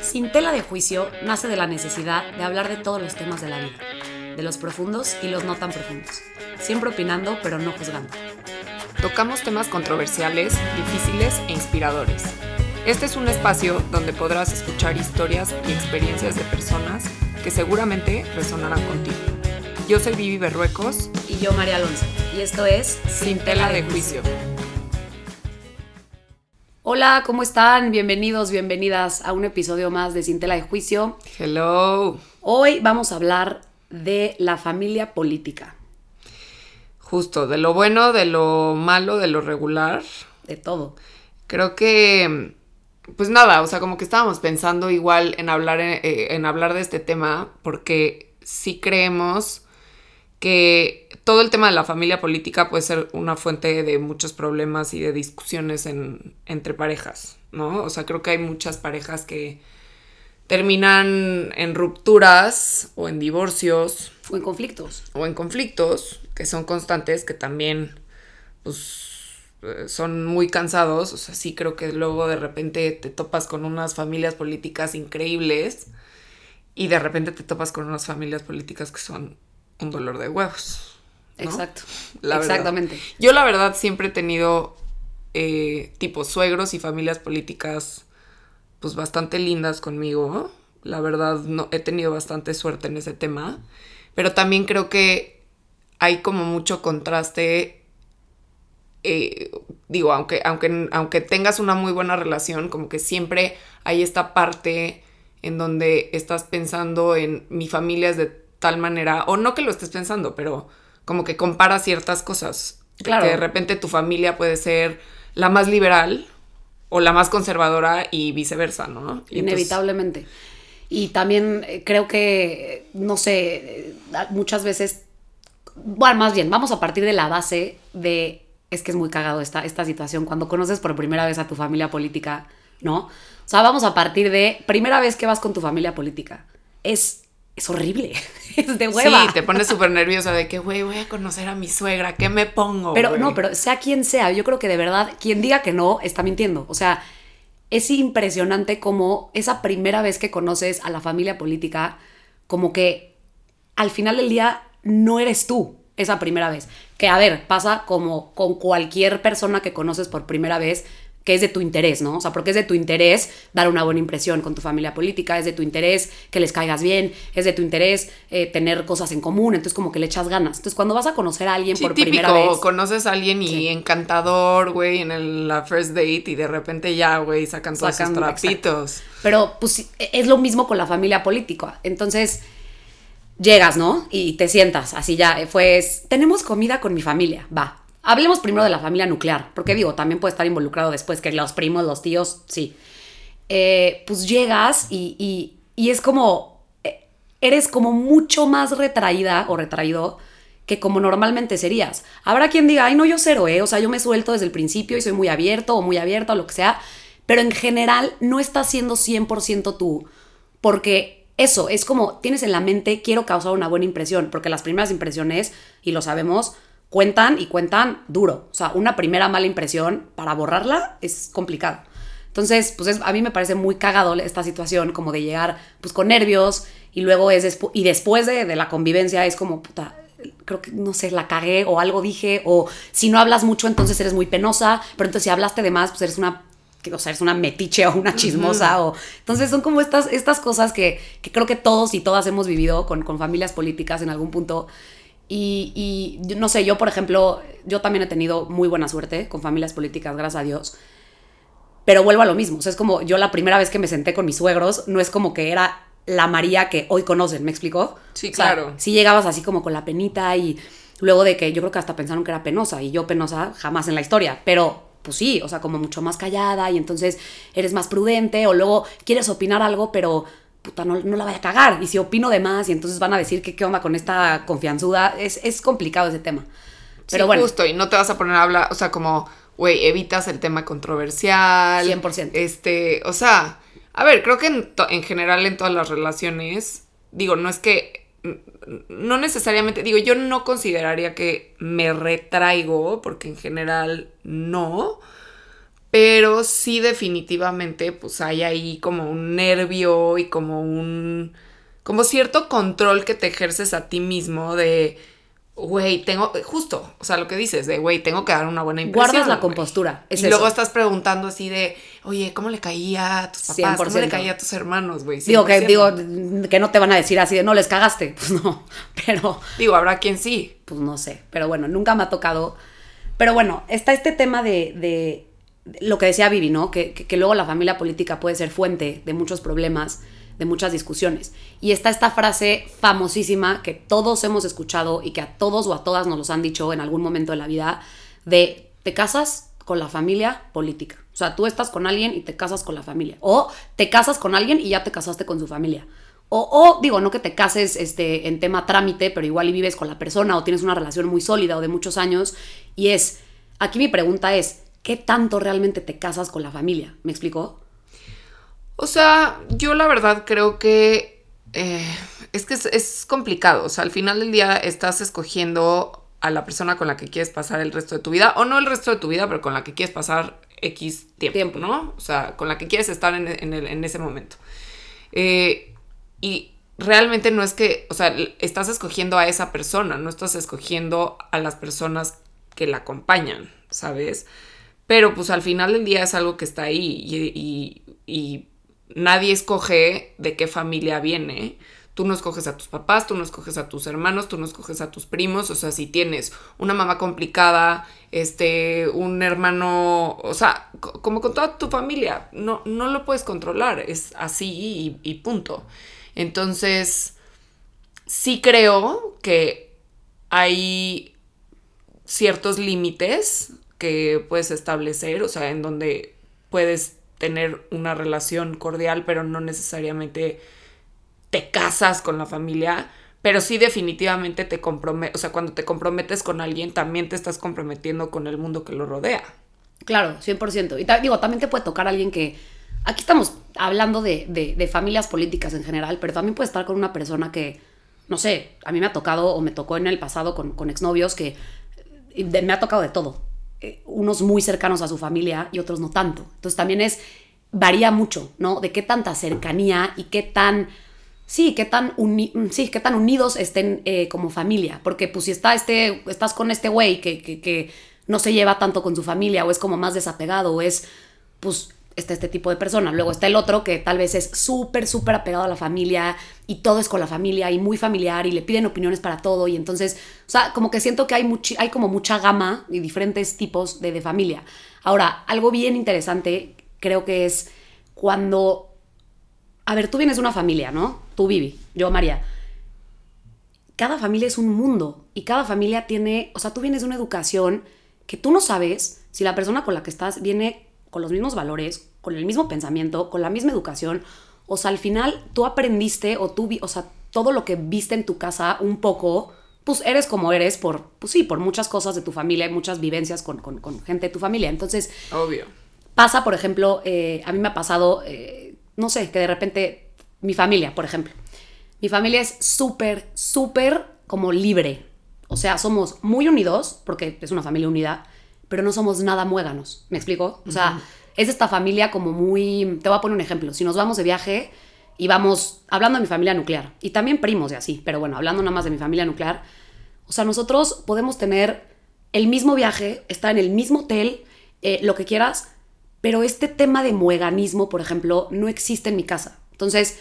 Sin tela de juicio nace de la necesidad de hablar de todos los temas de la vida, de los profundos y los no tan profundos, siempre opinando pero no juzgando. Tocamos temas controversiales, difíciles e inspiradores. Este es un espacio donde podrás escuchar historias y experiencias de personas que seguramente resonarán contigo. Yo soy Vivi Berruecos Y yo, María Alonso, y esto es Sin tela de juicio. Hola, ¿cómo están? Bienvenidos, bienvenidas a un episodio más de Sin tela de juicio. Hello. Hoy vamos a hablar de la familia política, Justo, de lo bueno, de lo malo, de lo regular. de todo. Creo que, pues nada, o sea, como que estábamos pensando igual en hablar, eh, en hablar de este tema, porque sí creemos que todo el tema de la familia política puede ser una fuente de muchos problemas y de discusiones en- entre parejas, ¿no? O sea, creo que hay muchas parejas que terminan en rupturas o en divorcios O en conflictos. o en conflictos que son constantes, que también pues, eh, son muy cansados. O sea, sí creo que luego de repente te topas con unas familias políticas increíbles y de repente te topas con unas familias políticas que son un dolor de huevos. ¿no? Exacto. La verdad. Exactamente. Yo la verdad siempre he tenido eh, tipo suegros y familias políticas pues bastante lindas conmigo. La verdad no he tenido bastante suerte en ese tema. Pero también creo que hay como mucho contraste. eh, digo, aunque, aunque, aunque tengas una muy buena relación, como que siempre hay esta parte en donde estás pensando en mi familia es de tal manera, o no que lo estés pensando, pero como que comparas ciertas cosas. Claro. Que de repente tu familia puede ser la más liberal o la más conservadora y viceversa, ¿no? Y entonces- Inevitablemente. Y también eh, creo que, no sé, eh, muchas veces, bueno, más bien, vamos a partir de la base de, es que es muy cagado esta, esta situación, cuando conoces por primera vez a tu familia política, ¿no? O sea, vamos a partir de, primera vez que vas con tu familia política. Es, es horrible, es de hueva. Sí, te pones súper nerviosa de que, güey, voy a conocer a mi suegra, ¿qué me pongo? Pero no, pero sea quien sea, yo creo que de verdad, quien diga que no, está mintiendo. O sea, es impresionante como esa primera vez que conoces a la familia política, como que al final del día no eres tú esa primera vez. Que a ver, pasa como con cualquier persona que conoces por primera vez que es de tu interés, ¿no? O sea, porque es de tu interés dar una buena impresión con tu familia política, es de tu interés que les caigas bien, es de tu interés eh, tener cosas en común, entonces como que le echas ganas. Entonces cuando vas a conocer a alguien Sí, por típico, primera vez... conoces a alguien y Sí. encantador, güey, en el- la first date y de repente ya, güey, sacan todos sus trapitos. Pero pues sí, es lo mismo con la familia política. Entonces llegas, ¿no? Y te sientas, así ya, eh, pues tenemos comida con mi familia, va. Hablemos primero de la familia nuclear, porque digo, también puede estar involucrado después que los primos, los tíos, sí. Eh, pues llegas y, y- y es como, eh, eres como mucho más retraída o retraído que como normalmente serías. Habrá quien diga, ay, no, yo cero, ¿eh? O sea, yo me suelto desde el principio y soy muy abierto o muy abierto o lo que sea, pero en general no estás siendo 100% tú, porque eso es como tienes en la mente, quiero causar una buena impresión, porque las primeras impresiones, y lo sabemos, cuentan y cuentan duro. O sea, una primera mala impresión, para borrarla es complicado. Entonces, pues es- a mí me parece muy cagado esta situación, como de llegar pues con nervios y luego es despu- y después de, de la convivencia es como, puta, creo que, no sé, la cagué o algo dije, o si no hablas mucho entonces eres muy penosa, pero entonces si hablaste de más, pues eres una, o sea, eres una metiche o una chismosa, o entonces son como estas, estas cosas que, que creo que todos y todas hemos vivido con, con familias políticas en algún punto. Y, y yo no sé, yo por ejemplo, yo también he tenido muy buena suerte con familias políticas, gracias a Dios. Pero vuelvo a lo mismo. O sea, es como yo la primera vez que me senté con mis suegros, no es como que era la María que hoy conocen, ¿me explicó? Sí, O sea, claro. sí llegabas así como con la penita y luego de que yo creo que hasta pensaron que era penosa y yo penosa jamás en la historia, pero pues sí, o sea, como mucho más callada y entonces eres más prudente o luego quieres opinar algo, pero puta, no, no la vaya a cagar. Y si opino de más y entonces van a decir que qué onda con esta confianzuda, es, es complicado ese tema. Pero sí, bueno, justo, y no te vas a poner a hablar, o sea, como, güey, evitas el tema controversial. 100%. Este, o sea, a ver, creo que en, en general en todas las relaciones, digo, no es que, no necesariamente, digo, yo no consideraría que me retraigo, porque en general no, pero sí definitivamente pues hay ahí como un nervio y como un, como cierto control que te ejerces a ti mismo de güey, tengo, justo, o sea, lo que dices, de, güey, tengo que dar una buena impresión. Guardas la compostura. y luego estás preguntando así de, oye, ¿cómo le caía a tus papás? ¿Cómo le caía a tus hermanos, güey? Digo que, digo que no te van a decir así de, no, les cagaste. Pues no, pero... Digo, habrá quien sí. Pues no sé, pero bueno, nunca me ha tocado. Pero bueno, está este tema de, de lo que decía Vivi, ¿no? Que, que, que luego la familia política puede ser fuente de muchos problemas de muchas discusiones. Y está esta frase famosísima que todos hemos escuchado y que a todos o a todas nos los han dicho en algún momento de la vida, de te casas con la familia política. O sea, tú estás con alguien y te casas con la familia. O te casas con alguien y ya te casaste con su familia. O, digo, no que te cases este, en tema trámite, pero igual y vives con la persona o tienes una relación muy sólida o de muchos años. Y es, aquí mi pregunta es, ¿qué tanto realmente te casas con la familia? ¿Me explicó? O sea, yo la verdad creo que eh, es que es, complicado. O sea, al final del día estás escogiendo a la persona con la que quieres pasar el resto de tu vida, o no el resto de tu vida, pero con la que quieres pasar X tiempo, ¿no? O sea, con la que quieres estar en, ese momento. Eh, y realmente no es que, o sea, estás escogiendo a esa persona, no estás escogiendo a las personas que la acompañan, ¿sabes? Pero pues al final del día es algo que está ahí y, y nadie escoge de qué familia viene. Tú no escoges a tus papás, tú no escoges a tus hermanos, tú no escoges a tus primos. O sea, si tienes una mamá complicada, este, un hermano, o sea, como con toda tu familia, no, no lo puedes controlar. Es así y, y punto. Entonces, sí creo que hay ciertos límites que puedes establecer, o sea, en donde puedes tener una relación cordial, pero no necesariamente te casas con la familia, pero sí definitivamente te comprometes, o sea, cuando te comprometes con alguien, también te estás comprometiendo con el mundo que lo rodea. Claro, 100%. Y digo, también te puede tocar alguien que, aquí estamos hablando de, de, familias políticas en general, pero también puede estar con una persona que, no sé, a mí me ha tocado o me tocó en el pasado con, con exnovios que me ha tocado de todo. Eh, unos muy cercanos a su familia y otros no tanto. Entonces también es, varía mucho, ¿no? De qué tanta cercanía y qué tan, sí, qué tan, sí, qué tan unidos estén eh, como familia. Porque pues si está este, estás con este güey que, que, que no se lleva tanto con su familia o es como más desapegado o es, pues está este tipo de persona. Luego está el otro que tal vez es súper, súper apegado a la familia y todo es con la familia y muy familiar y le piden opiniones para todo. Y entonces, o sea, como que siento que hay, hay como mucha gama y diferentes tipos de, de familia. Ahora, algo bien interesante creo que es cuando... A ver, tú vienes de una familia, ¿no? Tú, Vivi, yo, María. Cada familia es un mundo y cada familia tiene, o sea, tú vienes de una educación que tú no sabes si la persona con la que estás viene con los mismos valores, con el mismo pensamiento, con la misma educación. O sea, al final tú aprendiste o tú, o sea, todo lo que viste en tu casa un poco, pues eres como eres por, pues sí, por muchas cosas de tu familia muchas vivencias con, gente de tu familia. Entonces, obvio. Pasa, por ejemplo, eh, a mí me ha pasado, eh, no sé, que de repente mi familia, por ejemplo, mi familia es súper, súper como libre. O sea, somos muy unidos, porque es una familia unida, pero no somos nada muéganos. ¿Me explico? O sea, es esta familia como muy... Te voy a poner un ejemplo. Si nos vamos de viaje y vamos hablando de mi familia nuclear, y también primos y así, pero bueno, hablando nada más de mi familia nuclear, o sea, nosotros podemos tener el mismo viaje, estar en el mismo hotel, eh, lo que quieras, pero este tema de mueganismo, por ejemplo, no existe en mi casa. Entonces...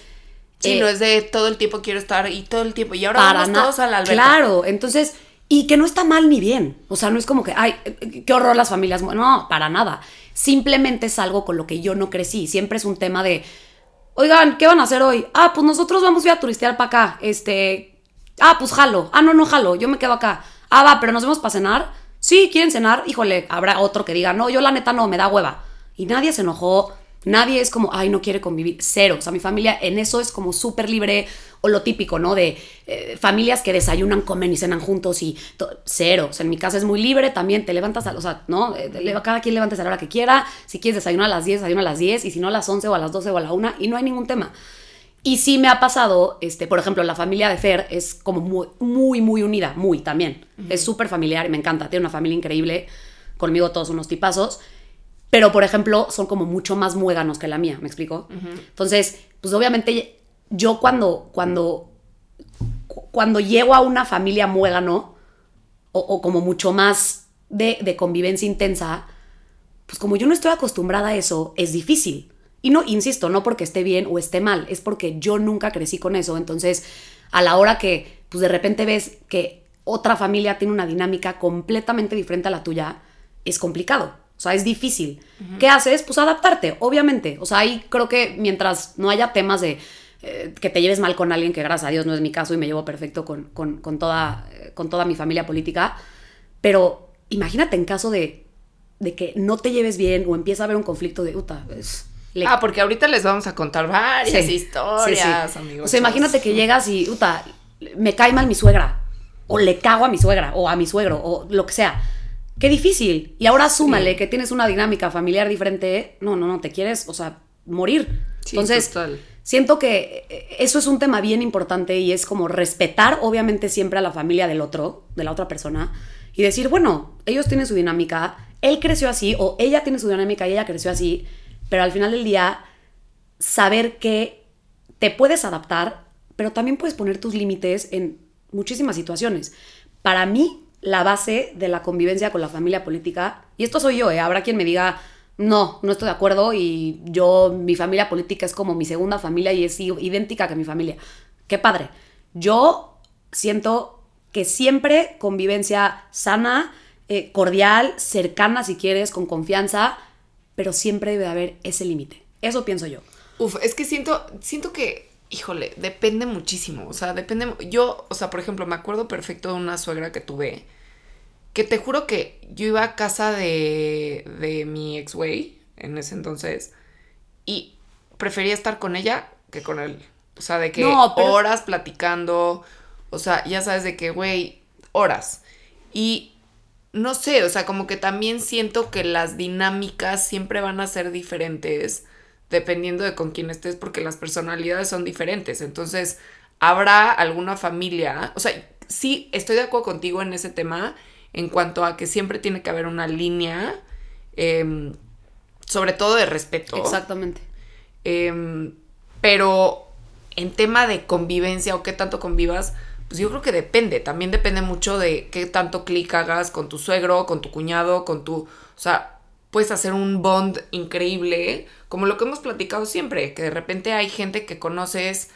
Sí, no es de todo el tiempo quiero estar y todo el tiempo. Y ahora vamos todos a la alberca. Claro, entonces y que no está mal ni bien. O sea, no es como que, ay, qué horror las familias. No, para nada. Simplemente es algo con lo que yo no crecí. Siempre es un tema de, oigan, ¿qué van a hacer hoy? Ah, pues nosotros vamos a ir a turistear para acá. Este, ah, pues jalo. Ah, no, no jalo. Yo me quedo acá. Ah, va, pero nos vemos para cenar. Sí, quieren cenar. Híjole, habrá otro que diga, no, yo la neta no, me da hueva. Y nadie se enojó. Nadie es como, ay, no quiere convivir. Cero. O sea, mi familia en eso es como súper libre o lo típico, ¿no? De eh, familias que desayunan, comen y cenan juntos y cero. O sea, en mi casa es muy libre, también te levantas, a, o sea, ¿no? Eh, cada quien levantes a la hora que quiera. Si quieres desayunar a las 10, desayuna a las 10 y si no a las 11 o a las 12 o a la 1 y no hay ningún tema. Y sí me ha pasado, este, por ejemplo, la familia de Fer es como muy, muy, muy unida, muy también. Es súper familiar y me encanta, tiene una familia increíble, conmigo todos unos tipazos. Pero por ejemplo son como mucho más muéganos que la mía, ¿me explico? Entonces, pues obviamente yo cuando, cuando, cuando llego a una familia muégano, o, o como mucho más de, de convivencia intensa, pues como yo no estoy acostumbrada a eso, es difícil. Y no, insisto, no porque esté bien o esté mal, es porque yo nunca crecí con eso. Entonces, a la hora que, pues de repente ves que otra familia tiene una dinámica completamente diferente a la tuya, es complicado. O sea, es difícil. ¿Qué haces? Pues adaptarte, obviamente. O sea, ahí creo que mientras no haya temas de eh, que te lleves mal con alguien, que gracias a Dios no es mi caso y me llevo perfecto con, con, toda, con toda mi familia política, pero imagínate en caso de, de que no te lleves bien o empieza a haber un conflicto de, puta, es Ah, porque ahorita les vamos a contar varias historias, amigos. O sea, imagínate que llegas y, puta, me cae mal mi suegra, o le cago a mi suegra, o a mi suegro, o lo que sea. Qué difícil. Y ahora súmale que tienes una dinámica familiar diferente. No, no, no, te quieres, o sea, morir. Entonces, siento que eh, eso es un tema bien importante y es como respetar, obviamente, siempre a la familia del otro, de la otra persona, y decir, bueno, ellos tienen su dinámica, él creció así, o ella tiene su dinámica y ella creció así pero al final del día, saber que te puedes adaptar, pero también puedes poner tus límites en muchísimas situaciones. Para mí, la base de la convivencia con la familia política, y esto soy yo, ¿eh? habrá quien me diga, no, no estoy de acuerdo y yo, mi familia política es como mi segunda familia y es idéntica que mi familia. Qué padre. Yo siento que siempre convivencia sana, eh, cordial, cercana si quieres, con confianza, pero siempre debe haber ese límite. Eso pienso yo. Uf, es que siento, siento que, híjole, depende muchísimo. O sea, depende. Yo, o sea, por ejemplo, me acuerdo perfecto de una suegra que tuve. Que te juro que yo iba a casa de, de mi ex güey en ese entonces. Y prefería estar con ella que con él. O sea, de que horas platicando. O sea, ya sabes de que, güey, horas. Y no sé, o sea, como que también siento que las dinámicas siempre van a ser diferentes dependiendo de con quién estés, porque las personalidades son diferentes. Entonces, habrá alguna familia, o sea, sí, estoy de acuerdo contigo en ese tema, en cuanto a que siempre tiene que haber una línea, em, sobre todo de respeto. Exactamente. Em, pero en tema de convivencia o qué tanto convivas, pues yo creo que depende, también depende mucho de qué tanto clic hagas con tu suegro, con tu cuñado, con tu, o sea, puedes hacer un bond increíble, como lo que hemos platicado siempre, que de repente hay gente que conoces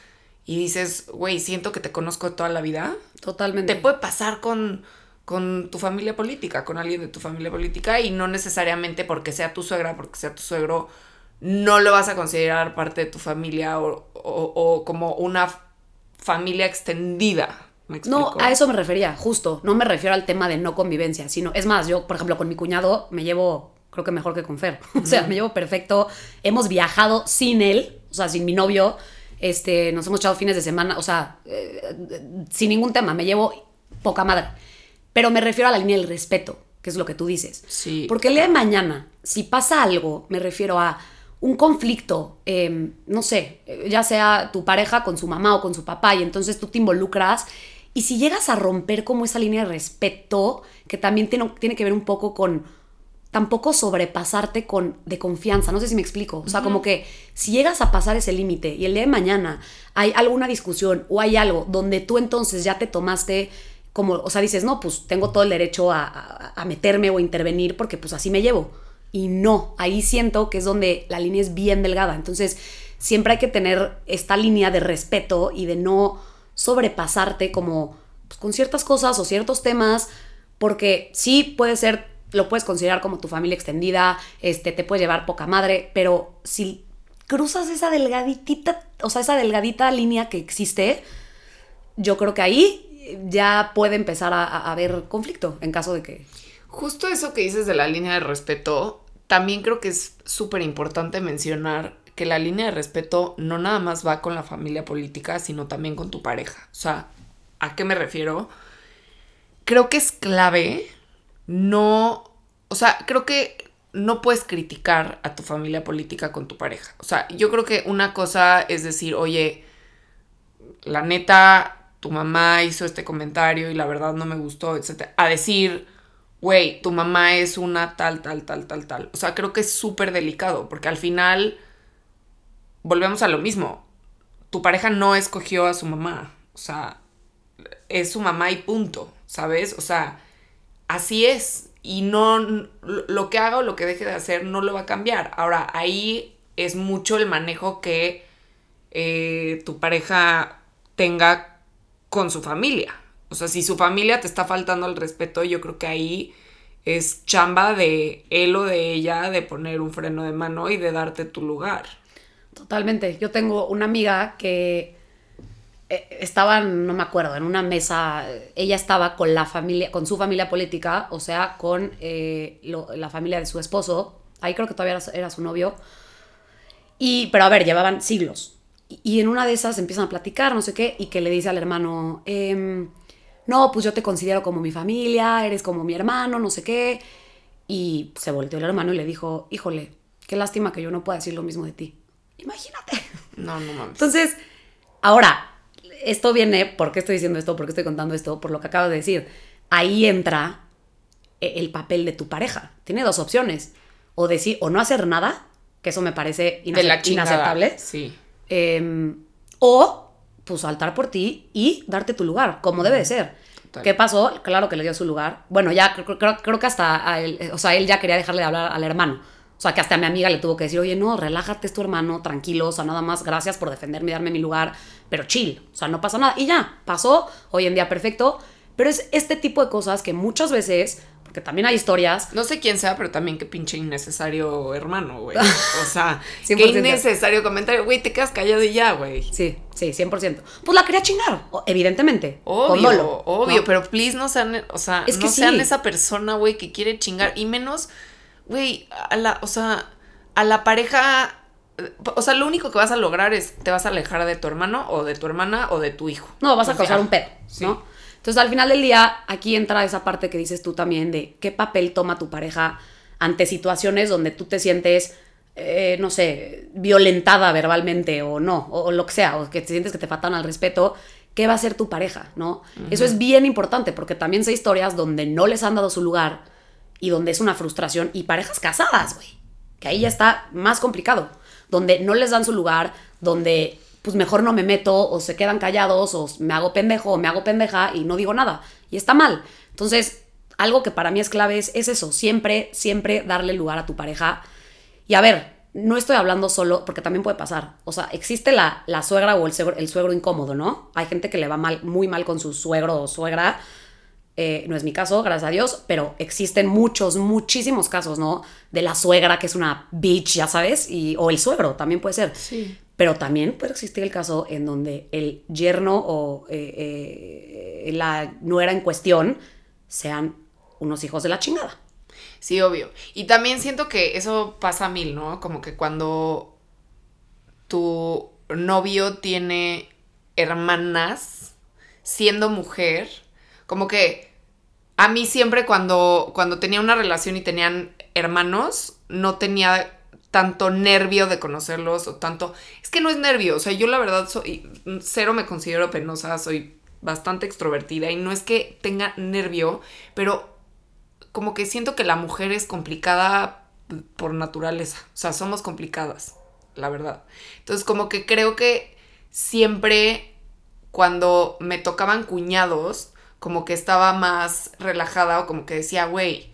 y dices, güey, siento que te conozco toda la vida. Totalmente. Te puede pasar con, con tu familia política, con alguien de tu familia política y no necesariamente porque sea tu suegra, porque sea tu suegro, no lo vas a considerar parte de tu familia o, o como una familia extendida. no, a eso me refería, justo. No me refiero al tema de no convivencia, sino, es más, yo, por ejemplo, con mi cuñado me llevo, creo que mejor que con Fer. o sea, me llevo perfecto. Hemos viajado sin él, o sea, sin mi novio. Este, nos hemos echado fines de semana, o sea, eh, sin ningún tema, me llevo poca madre. Pero me refiero a la línea del respeto, que es lo que tú dices. Sí. Porque el día de mañana, si pasa algo, me refiero a un conflicto, em, no sé, ya sea tu pareja con su mamá o con su papá, y entonces tú te involucras. Y si llegas a romper como esa línea de respeto, que también tiene, tiene que ver un poco con tampoco sobrepasarte con de confianza, no sé si me explico, o sea, como que si llegas a pasar ese límite y el día de mañana hay alguna discusión o hay algo donde tú entonces ya te tomaste como, o sea, dices, no, pues tengo todo el derecho a, a meterme o intervenir porque pues así me llevo y no, ahí siento que es donde la línea es bien delgada. Entonces, siempre hay que tener esta línea de respeto y de no sobrepasarte como pues, con ciertas cosas o ciertos temas, porque sí puede ser, lo puedes considerar como tu familia extendida, este, te puede llevar poca madre, pero si cruzas esa delgadita, o sea, esa delgadita línea que existe, yo creo que ahí ya puede empezar a, a haber conflicto en caso de que... Justo eso que dices de la línea de respeto, también creo que es súper importante mencionar que la línea de respeto no nada más va con la familia política, sino también con tu pareja. O sea, ¿a qué me refiero? Creo que es clave no, o sea, creo que no puedes criticar a tu familia política con tu pareja. O sea, yo creo que una cosa es decir, oye, la neta, tu mamá hizo este comentario y la verdad no me gustó, etc. A decir, güey, tu mamá es una tal, tal, tal, tal, tal. O sea, creo que es súper delicado, porque al final volvemos a lo mismo. Tu pareja no escogió a su mamá. O sea, es su mamá y punto, ¿sabes? O sea, así es. Y no, lo que haga o lo que deje de hacer no lo va a cambiar. Ahora, ahí es mucho el manejo que eh, tu pareja tenga con su familia. O sea, si su familia te está faltando al respeto, yo creo que ahí es chamba de él o de ella de poner un freno de mano y de darte tu lugar. Totalmente. Yo tengo una amiga que eh, estaba, no me acuerdo, en una mesa, ella estaba con la familia, con su familia política, o sea, con eh, la familia de su esposo, ahí creo que todavía era, su novio, y, pero a ver, llevaban siglos, y, en una de esas empiezan a platicar, no sé qué, y que le dice al hermano, em, no, pues yo te considero como mi familia, eres como mi hermano, no sé qué, y se volteó el hermano y le dijo, híjole, qué lástima que yo no pueda decir lo mismo de ti. Imagínate. No, no mames. Entonces, ahora, esto viene, ¿por qué estoy diciendo esto? ¿Por qué estoy contando esto? Por lo que acabo de decir. Ahí entra e, el papel de tu pareja. Tiene dos opciones. O decir, o no hacer nada, que eso me parece inaceptable. Sí. Em, o, pues, saltar por ti y darte tu lugar, como debe de ser. ¿Qué pasó? Claro que le dio su lugar. Bueno, ya creo, que hasta, o sea, él ya quería dejarle de hablar al hermano o sea, que hasta a mi amiga le tuvo que decir, oye, no, relájate, es tu hermano, tranquilo, o sea, nada más, gracias por defenderme y darme mi lugar, pero chill, o sea, no pasa nada. Y ya, pasó, hoy en día perfecto, pero es este tipo de cosas que muchas veces, porque también hay historias. No sé quién sea, pero también qué pinche innecesario hermano, güey. O sea, qué innecesario comentario, güey, te quedas callado y ya, güey. Sí, sí, 100%. Pues la quería chingar, evidentemente. Obvio, obvio, pero please no sean, o sea, es que no sean esa persona, güey, que quiere chingar, y menos güey, a la, o sea, a la pareja, o sea, lo único que vas a lograr es, te vas a alejar de tu hermano o de tu hermana o de tu hijo. No, vas a causar un pedo, ¿no? Entonces, al final del día, aquí entra esa parte que dices tú también de qué papel toma tu pareja ante situaciones donde tú te sientes, eh, no sé, violentada verbalmente o no, o, lo que sea, o que te sientes que te faltan al respeto. ¿Qué va a ser tu pareja? ¿No? Eso es bien importante porque también sé historias donde no les han dado su lugar y donde es una frustración, y parejas casadas, güey, que ahí ya está más complicado, donde no les dan su lugar, donde pues mejor no me meto o se quedan callados o me hago pendejo o me hago pendeja y no digo nada. Y está mal. Entonces, algo que para mí es clave es, eso, siempre, siempre darle lugar a tu pareja. Y a ver, no estoy hablando solo, porque también puede pasar. O sea, existe la, la suegra o el suegro, el suegro incómodo, ¿no? Hay gente que le va mal, muy mal con su suegro o suegra eh, no es mi caso, gracias a Dios, pero existen muchos, muchísimos casos, ¿no? De la suegra que es una bitch, ya sabes, y, o el suegro también puede ser. Sí. Pero también puede existir el caso en donde el yerno o eh, eh, la nuera en cuestión sean unos hijos de la chingada. Sí, obvio. Y también siento que eso pasa a mil, ¿no? Como que cuando tu novio tiene hermanas siendo mujer como que a mí siempre cuando, cuando tenía una relación y tenían hermanos, no tenía tanto nervio de conocerlos o tanto... Es que no es nervio, o sea, yo la verdad soy... Cero me considero penosa, soy bastante extrovertida y no es que tenga nervio, pero como que siento que la mujer es complicada por naturaleza, o sea, somos complicadas, la verdad. Entonces como que creo que siempre cuando me tocaban cuñados, como que estaba más relajada o como que decía, güey,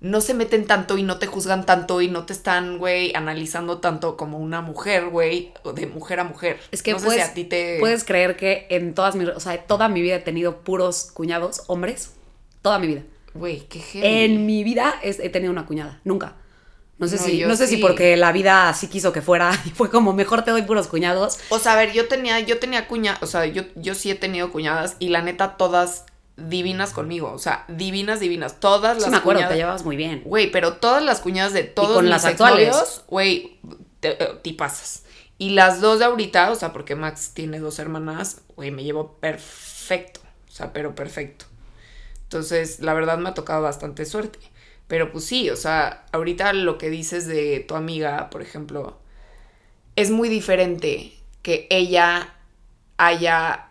no se meten tanto y no te juzgan tanto y no te están, güey, analizando tanto como una mujer, güey, de mujer a mujer. Es que puedes, a ti te... puedes creer que en todas mis, o sea, toda mi vida he tenido puros cuñados, hombres, toda mi vida. Güey, qué En mi vida he tenido una cuñada, nunca. No sé, si, no sé si porque la vida así quiso que fuera y fue como mejor te doy puros cuñados. O sea, a ver, yo tenía, yo tenía cuña, o sea, yo, yo sí he tenido cuñadas y la neta todas divinas conmigo, o sea, divinas, divinas. Todas las sí, me acuerdo, te llevabas muy bien. Güey, pero todas las cuñadas de todos con las actuales, güey, te, te, pasas. Y las dos de ahorita, o sea, porque Max tiene dos hermanas, güey, me llevo perfecto, o sea, pero perfecto. Entonces, la verdad me ha tocado bastante suerte. Pero pues sí, o sea, ahorita lo que dices de tu amiga, por ejemplo, es muy diferente que ella haya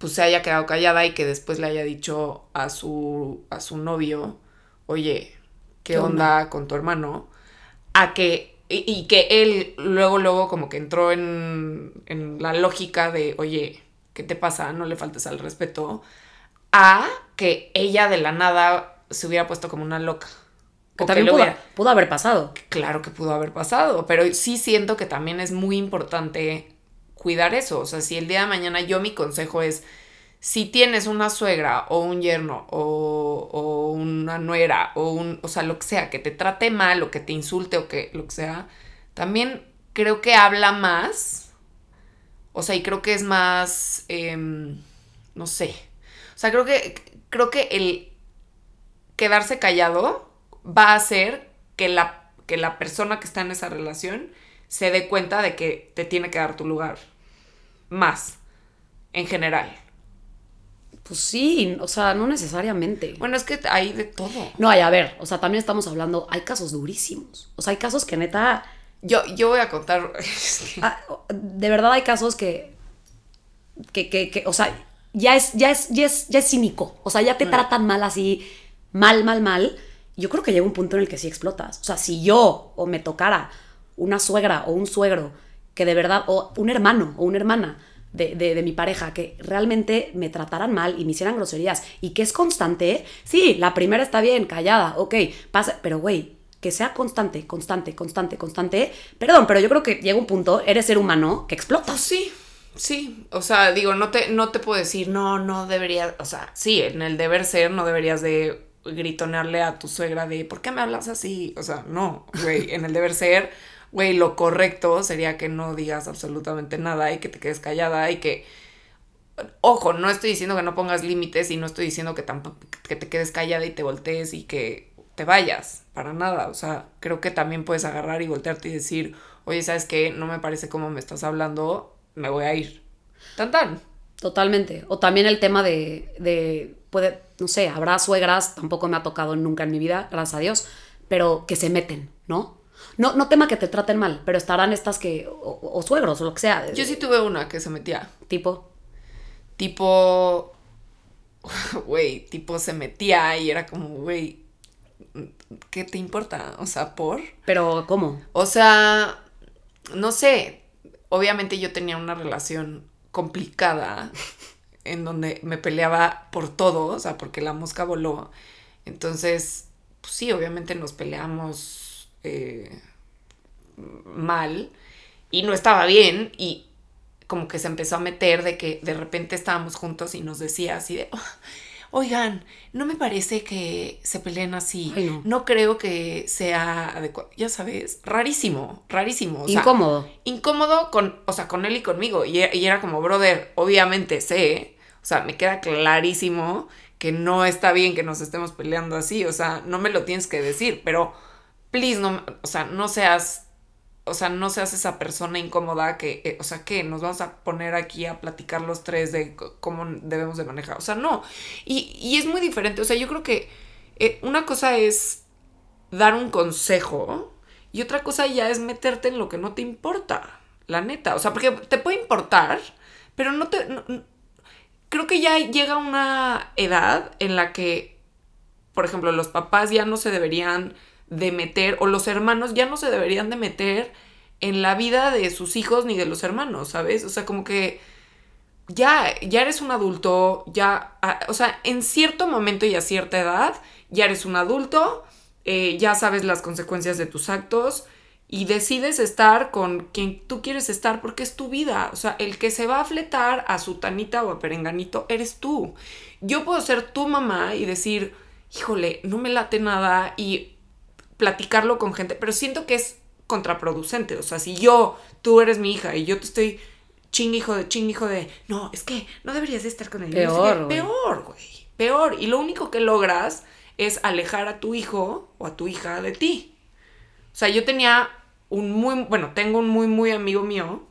pues se haya quedado callada y que después le haya dicho a su, a su novio oye, ¿qué, ¿Qué onda? onda? con tu hermano? A que, y, y que él luego, luego como que entró en, en la lógica de, oye, ¿qué te pasa? No le faltes al respeto. A que ella de la nada se hubiera puesto como una loca. Que también le pudo, hubiera- pudo haber pasado. Claro que pudo haber pasado, pero sí siento que también es muy importante cuidar eso. O sea, si el día de mañana yo mi consejo es, si tienes una suegra o un yerno o, o una nuera o un, o sea, lo que sea, que te trate mal o que te insulte o que lo que sea, también creo que habla más. O sea, y creo que es más, em, no sé. O sea, creo que, creo que el quedarse callado va a hacer que la, que la persona que está en esa relación se dé cuenta de que te tiene que dar tu lugar. Más, en general. Pues sí, o sea, no necesariamente. Bueno, es que hay de todo. No, y a ver, o sea, también estamos hablando, hay casos durísimos. O sea, hay casos que neta, Yo, yo voy a contar. ah, de verdad hay casos que, que, que, que, o sea, ya es, ya es, ya es, ya es cínico. O sea, ya te tratan mal así, mal, mal, mal. Yo creo que llega un punto en el que sí explotas. O sea, si yo o me tocara una suegra o un suegro que de verdad, o un hermano o una hermana de, mi pareja que realmente me trataran mal y me hicieran groserías y que es constante, sí, la primera está bien, callada, ok, pasa, pero güey, que sea constante, constante, constante, constante. Perdón, pero yo creo que llega un punto, eres ser humano, que explotas. Sí, sí. O sea, digo, no te, no te puedo decir, no, no deberías. O sea, sí, en el deber ser no deberías de gritonearle a tu suegra de ¿por qué me hablas así? O sea, no, güey, en el deber ser, güey, lo correcto sería que no digas absolutamente nada y que te quedes callada y que. Ojo, no estoy diciendo que no pongas límites y no estoy diciendo que tampoco que te quedes callada y te voltees y que te vayas, para nada. O sea, creo que también puedes agarrar y voltearte y decir, oye, ¿sabes qué? No me parece cómo me estás hablando, me voy a ir. Tan tan. Totalmente. O también el tema de, de, puede, no sé, habrá suegras, tampoco me ha tocado nunca en mi vida, gracias a Dios, pero que se meten, ¿no? No, no tema que te traten mal, pero estarán estas que, o, o suegros, o lo que sea. Yo sí tuve una que se metía. Tipo, Tipo, güey, tipo se metía y era como, güey, ¿qué te importa? O sea, por... pero ¿cómo? O sea, no sé, obviamente yo tenía una relación complicada en donde me peleaba por todo, o sea, porque la mosca voló. Entonces, pues sí, obviamente nos peleamos eh, mal y no estaba bien y como que se empezó a meter de que de repente estábamos juntos y nos decía así de, "Oh, oigan, no me parece que se peleen así, Ay, no. no. creo que sea adecuado, ya sabes, rarísimo, rarísimo. o sea, Incómodo. incómodo con, o sea, con él y conmigo. Y, y era como, brother, obviamente sé, o sea, me queda clarísimo que no está bien que nos estemos peleando así, o sea, no me lo tienes que decir, pero please, no, o sea, no seas, o sea, no seas esa persona incómoda que, eh, o sea, que nos vamos a poner aquí a platicar los tres de cómo debemos de manejar, o sea, no. Y, y es muy diferente, o sea, yo creo que eh, una cosa es dar un consejo y otra cosa ya es meterte en lo que no te importa, la neta. O sea, porque te puede importar, pero no te... creo que ya llega una edad en la que, por ejemplo, los papás ya no se deberían de meter, o los hermanos ya no se deberían de meter en la vida de sus hijos ni de los hermanos, ¿sabes? O sea, como que ya, ya eres un adulto, ya, o sea, en cierto momento y a cierta edad, ya eres un adulto, eh, ya sabes las consecuencias de tus actos y decides estar con quien tú quieres estar porque es tu vida. O sea, el que se va a fletar a sutanita o a perenganito eres tú. Yo puedo ser tu mamá y decir, híjole, no me late nada y platicarlo con gente, pero siento que es contraproducente. O sea, si yo, tú eres mi hija y yo te estoy ching hijo de ching hijo de, no, es que no deberías de estar con él. No sé Peor, qué". güey. Peor, güey. Peor. Y lo único que logras es alejar a tu hijo o a tu hija de ti. O sea, yo tenía un muy, bueno, tengo un muy, muy amigo mío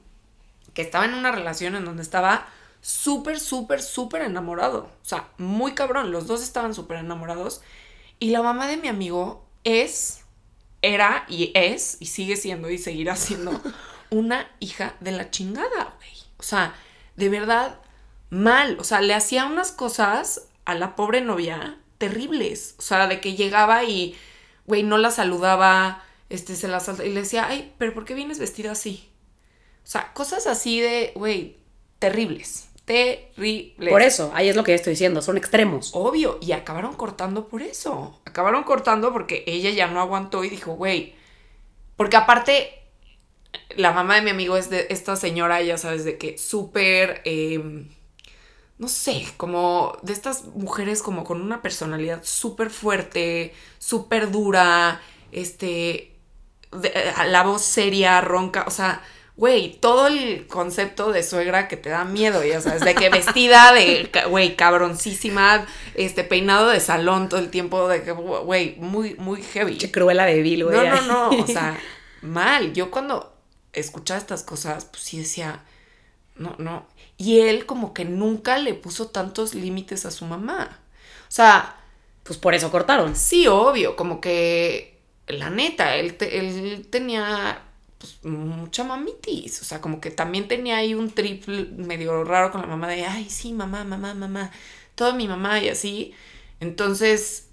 que estaba en una relación en donde estaba súper, súper, súper enamorado. O sea, muy cabrón. Los dos estaban súper enamorados. Y la mamá de mi amigo es, era y es, y sigue siendo y seguirá siendo una hija de la chingada, güey. O sea, de verdad, mal. O sea, le hacía unas cosas a la pobre novia terribles. O sea, de que llegaba y, güey, no la saludaba, este, se la saltaba y le decía, ay, pero ¿por qué vienes vestida así? O sea, cosas así de, güey, terribles. Terribles. Por eso, ahí es lo que estoy diciendo, son extremos. Obvio, y acabaron cortando por eso. Acabaron cortando porque ella ya no aguantó y dijo, güey, porque aparte, la mamá de mi amigo es de esta señora, ya sabes, de que súper, em, no sé, como de estas mujeres como con una personalidad súper fuerte, súper dura, este, eh, la voz seria, ronca, o sea, güey, todo el concepto de suegra que te da miedo, ya sabes, de que vestida de, güey, cabroncísima, este, peinado de salón todo el tiempo, de que, güey, muy, muy heavy. Qué cruela de vil, güey. No, no, no, o sea, mal. Yo cuando escuchaba estas cosas, pues sí decía, no, no. Y él como que nunca le puso tantos límites a su mamá. O sea... Pues por eso cortaron. Sí, obvio, como que, la neta, él, él tenía pues, mucha mamitis. O sea, como que también tenía ahí un trip medio raro con la mamá de, ay, sí, mamá, mamá, mamá, toda mi mamá y así. Entonces,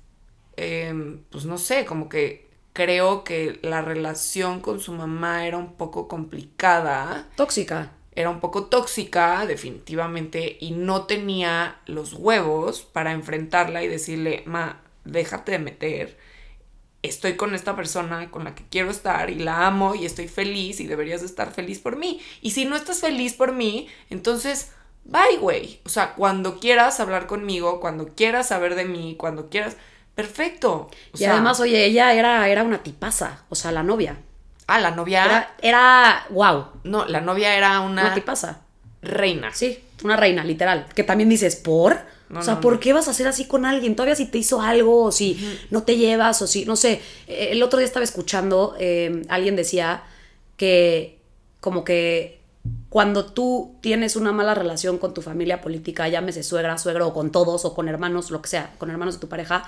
em, pues no sé, como que creo que la relación con su mamá era un poco complicada. Tóxica. Era un poco tóxica, definitivamente, y no tenía los huevos para enfrentarla y decirle, ma, déjate de meter estoy con esta persona con la que quiero estar y la amo y estoy feliz y deberías estar feliz por mí. Y si no estás feliz por mí, entonces, bye, güey. O sea, cuando quieras hablar conmigo, cuando quieras saber de mí, cuando quieras, perfecto. y además, oye, ella era, era una tipaza, o sea, la novia. Ah, la novia era, era, wow. No, la novia era una... Una tipaza. Reina. Sí, una reina, literal. Que también dices, ¿por? O sea, ¿por qué vas a hacer así con alguien? Todavía si te hizo algo, o si no te llevas, o si, no sé. Eh, el otro día estaba escuchando, eh, alguien decía que como que cuando tú tienes una mala relación con tu familia política, llámese suegra, suegro, o con todos, o con hermanos, lo que sea, con hermanos de tu pareja,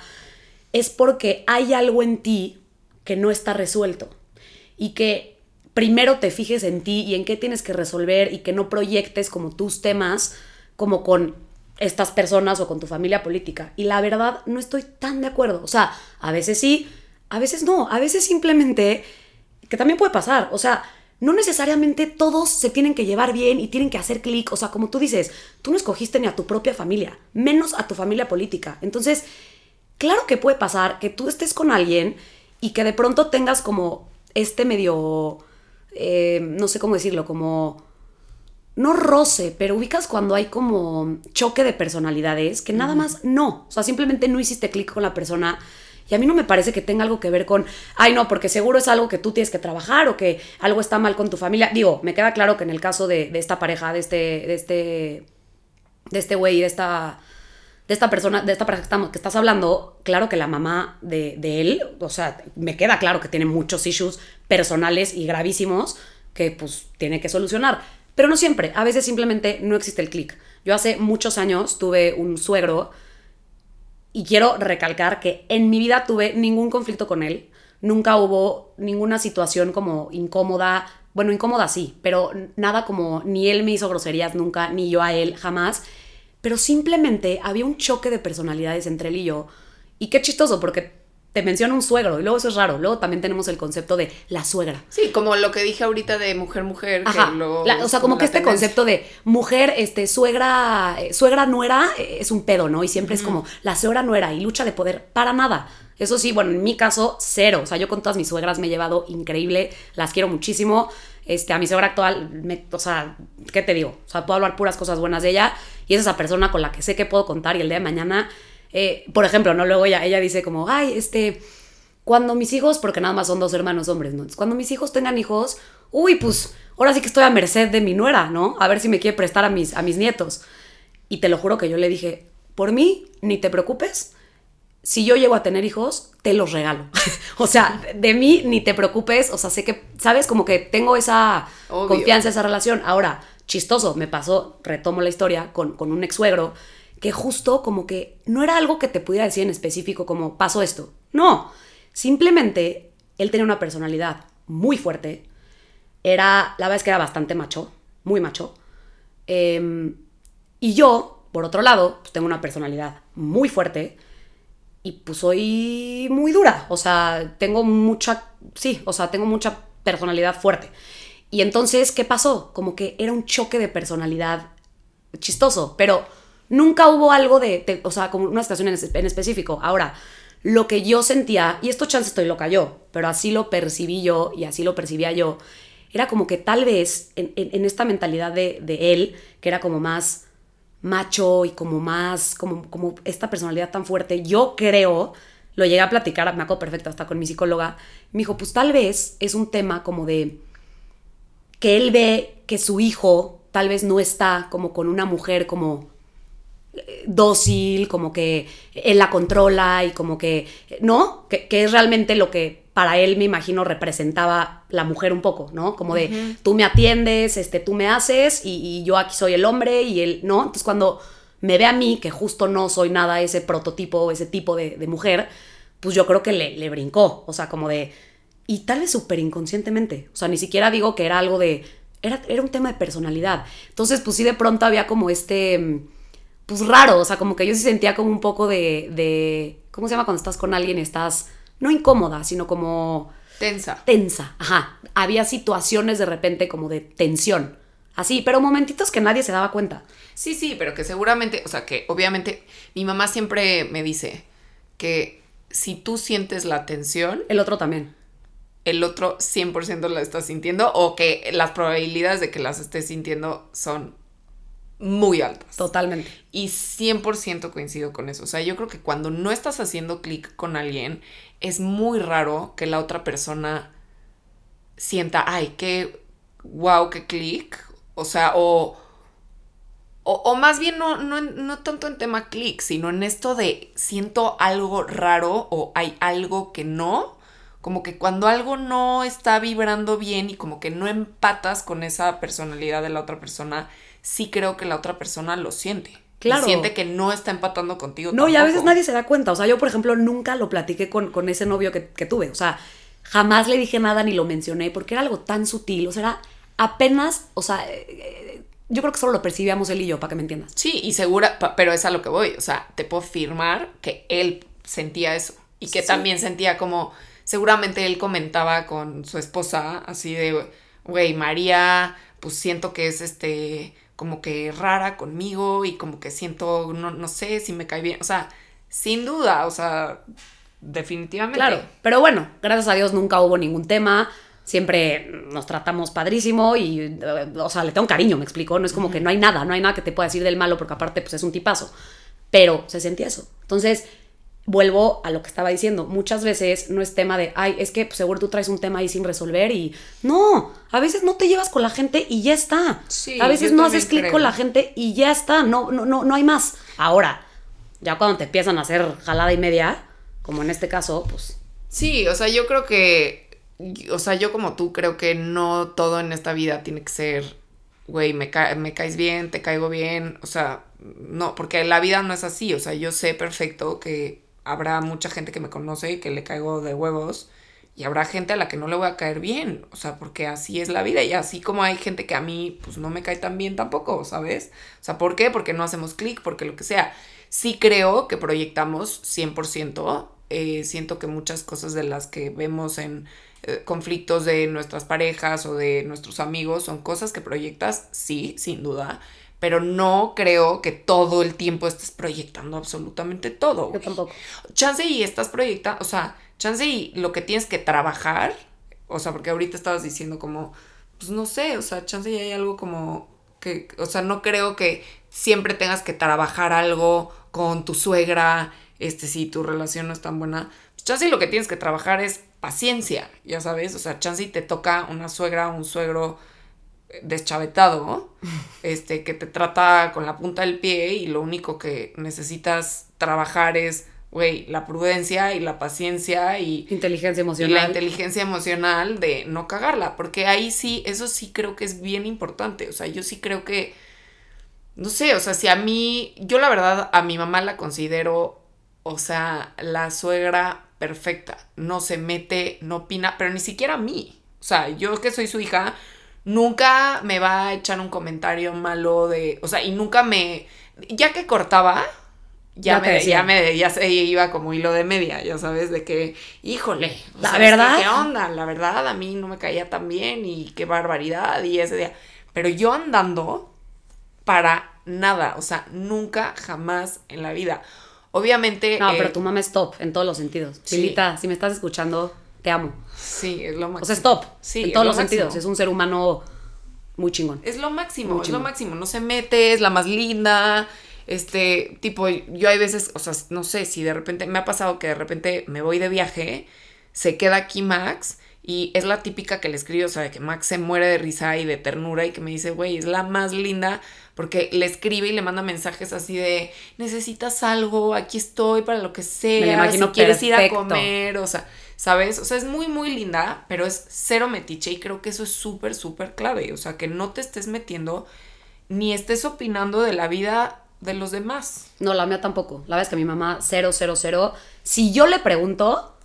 es porque hay algo en ti que no está resuelto. Y que primero te fijes en ti y en qué tienes que resolver y que no proyectes como tus temas como con estas personas o con tu familia política. Y la verdad, no estoy tan de acuerdo. O sea, a veces sí, a veces no. A veces simplemente, que también puede pasar. O sea, no necesariamente todos se tienen que llevar bien y tienen que hacer clic. O sea, como tú dices, tú no escogiste ni a tu propia familia, menos a tu familia política. Entonces, claro que puede pasar que tú estés con alguien y que de pronto tengas como este medio, eh, no sé cómo decirlo, como no roce, pero ubicas cuando hay como choque de personalidades, que nada más no, o sea, simplemente no hiciste clic con la persona. Y a mí no me parece que tenga algo que ver con, ay no, porque seguro es algo que tú tienes que trabajar o que algo está mal con tu familia. Digo, me queda claro que en el caso de, esta pareja, de este, de este, de este güey, de esta, de esta persona, de esta pareja que, estamos, que estás hablando, claro que la mamá de, de él, o sea, me queda claro que tiene muchos issues personales y gravísimos que pues tiene que solucionar pero no siempre, a veces simplemente no existe el clic. Yo hace muchos años tuve un suegro y quiero recalcar que en mi vida tuve ningún conflicto con él. Nunca hubo ninguna situación como incómoda. Bueno, incómoda sí, pero nada como ni él me hizo groserías nunca, ni yo a él, jamás. Pero simplemente había un choque de personalidades entre él y yo. Y qué chistoso, porque te menciona un suegro y luego eso es raro. Luego también tenemos el concepto de la suegra. Sí, como lo que dije ahorita de mujer mujer. Ajá. o sea, como que este concepto de mujer, este suegra, eh, suegra nuera eh, es un pedo, ¿no? Y siempre es como la suegra nuera y lucha de poder para nada. Eso sí, bueno, en mi caso cero. O sea, yo con todas mis suegras me he llevado increíble, las quiero muchísimo. Este, a mi suegra actual, me, o sea, ¿qué te digo? O sea, puedo hablar puras cosas buenas de ella y es esa persona con la que sé que puedo contar y el día de mañana eh, por ejemplo, ¿no? Luego ella, ella dice como, ay, este, cuando mis hijos, porque nada más son dos hermanos hombres, ¿no? Cuando mis hijos tengan hijos, uy, pues ahora sí que estoy a merced de mi nuera, ¿no? A ver si me quiere prestar a mis, a mis nietos. Y te lo juro que yo le dije, por mí, ni te preocupes, si yo llego a tener hijos, te los regalo. o sea, de mí ni te preocupes, o sea, sé que, ¿sabes? Como que tengo esa confianza, esa relación. Ahora, chistoso, me pasó, retomo la historia, con, con un ex suegro que justo como que no era algo que te pudiera decir en específico como pasó esto. No, simplemente él tenía una personalidad muy fuerte. Era, la verdad es que era bastante macho, muy macho. Em, y yo, por otro lado, pues tengo una personalidad muy fuerte. y pues soy muy dura, o sea, tengo mucha, sí, o sea, tengo mucha personalidad fuerte. Y entonces, ¿qué pasó? Como que era un choque de personalidad chistoso, pero nunca hubo algo de, o sea, como una situación en, específico. Ahora, lo que yo sentía, y esto chance estoy loca yo, pero así lo percibí yo y así lo percibía yo, era como que tal vez en, esta mentalidad de, de, él, que era como más macho y como más, como, como esta personalidad tan fuerte, yo creo, lo llegué a platicar, me acuerdo perfecto, hasta con mi psicóloga, me dijo, pues tal vez es un tema como de que él ve que su hijo tal vez no está como con una mujer como dócil, como que él la controla y como que, ¿no? Que, que es realmente lo que para él, me imagino, representaba la mujer un poco, ¿no? Como de, tú me atiendes, este, tú me haces y, yo aquí soy el hombre y él, ¿no? Entonces cuando me ve a mí, que justo no soy nada ese prototipo, ese tipo de, mujer, pues yo creo que le, le, brincó, o sea, como de, y tal vez súper inconscientemente, o sea, ni siquiera digo que era algo de, era, era un tema de personalidad. Entonces, pues sí, de pronto había como este, pues raro, o sea, como que yo sí sentía como un poco de, de ¿cómo se llama cuando estás con alguien y estás no incómoda, sino como... Tensa. Tensa, ajá. Había situaciones de repente como de tensión. Así, pero momentitos que nadie se daba cuenta. Sí, sí, pero que seguramente, o sea, que obviamente mi mamá siempre me dice que si tú sientes la tensión... El otro también. El otro 100% la está sintiendo o que las probabilidades de que las esté sintiendo son muy altas. Totalmente. Y 100% coincido con eso. O sea, yo creo que cuando no estás haciendo clic con alguien, es muy raro que la otra persona sienta, ay, qué wow, qué clic. O sea, o, o, más bien no, no, no tanto en tema clic, sino en esto de siento algo raro o hay algo que no. Como que cuando algo no está vibrando bien y como que no empatas con esa personalidad de la otra persona, sí creo que la otra persona lo siente. Claro. Y siente que no está empatando contigo. No, y a veces nadie se da cuenta. O sea, yo, por ejemplo, nunca lo platiqué con, con ese novio que, que, tuve. O sea, jamás le dije nada ni lo mencioné porque era algo tan sutil. O sea, era apenas, o sea, eh, yo creo que solo lo percibíamos él y yo, para que me entiendas. Sí, y segura, pero es a lo que voy. O sea, te puedo afirmar que él sentía eso. Y que también sentía como, seguramente él comentaba con su esposa, así de, güey, María, pues siento que es este como que rara conmigo y como que siento, no, no sé si me cae bien. O sea, sin duda, o sea, definitivamente. Claro, pero bueno, gracias a Dios nunca hubo ningún tema. Siempre nos tratamos padrísimo y, eh, o sea, le tengo cariño, me explico. No es como que no hay nada, no hay nada que te pueda decir del malo porque aparte, pues es un tipazo. Pero se sentía eso. Entonces, vuelvo a lo que estaba diciendo, muchas veces no es tema de, ay, es que pues, seguro tú traes un tema ahí sin resolver y no, a veces no te llevas con la gente y ya está. a veces no haces clic con la gente y ya está, no, no, no, no hay más. Ahora, ya cuando te empiezan a hacer jalada y media, como en este caso, pues... Sí, o sea, yo creo que, o sea, yo como tú creo que no todo en esta vida tiene que ser, güey, me, me caes bien, te caigo bien, o sea, no, porque la vida no es así, o sea, yo sé perfecto que habrá mucha gente que me conoce y que le caigo de huevos y habrá gente a la que no le voy a caer bien, o sea, porque así es la vida y así como hay gente que a mí pues no me cae tan bien tampoco, ¿sabes? O sea, ¿por qué? Porque no hacemos clic, porque lo que sea. Sí creo que proyectamos 100%, eh, siento que muchas cosas de las que vemos en eh, conflictos de nuestras parejas o de nuestros amigos son cosas que proyectas, sí, sin duda, pero no creo que todo el tiempo estés proyectando absolutamente todo. Yo tampoco. Chance y estás proyectando, o sea, chance y lo que tienes que trabajar, o sea, porque ahorita estabas diciendo como, pues no sé, o sea, chance y hay algo como que, o sea, no creo que siempre tengas que trabajar algo con tu suegra, este, si tu relación no es tan buena. Pues chance y lo que tienes que trabajar es paciencia, ya sabes, o sea, chance y te toca una suegra, un suegro, deschavetado, este, que te trata con la punta del pie y lo único que necesitas trabajar es, güey, la prudencia y la paciencia y... Inteligencia emocional. la inteligencia emocional de no cagarla, porque ahí sí, eso sí creo que es bien importante, o sea, yo sí creo que, no sé, o sea, si a mí, yo la verdad a mi mamá la considero, o sea, la suegra perfecta, no se mete, no opina, pero ni siquiera a mí, o sea, yo que soy su hija, nunca me va a echar un comentario malo de, o sea, y nunca me, ya que cortaba, ya, me, decía. ya me ya se iba como hilo de media, ya sabes, de que, híjole, La verdad. ¿qué onda? La verdad, a mí no me caía tan bien y qué barbaridad y ese día. Pero yo andando para nada, o sea, nunca, jamás en la vida. Obviamente. No, eh, pero tu mamá es top en todos los sentidos. Sí. Pilita, si me estás escuchando, te amo. Sí, es lo máximo. O sea, es top. Sí, en todos lo los máximo. sentidos. Es un ser humano muy chingón. Es lo máximo, Muy es lo máximo. No se mete, es la más linda. Este, tipo, yo hay veces, o sea, no sé, si de repente, me ha pasado que de repente me voy de viaje, se queda aquí Max y es la típica que le escribo, o sea, de que Max se muere de risa y de ternura y que me dice, güey, es la más linda porque le escribe y le manda mensajes así de, necesitas algo, aquí estoy para lo que sea, Me imagino si quieres ir a comer, o sea, ¿sabes? O sea, es muy, muy linda, pero es cero metiche y creo que eso es súper, súper clave. O sea, que no te estés metiendo ni estés opinando de la vida de los demás. No, la mía tampoco. La verdad es que mi mamá, cero, cero, cero. Si yo le pregunto,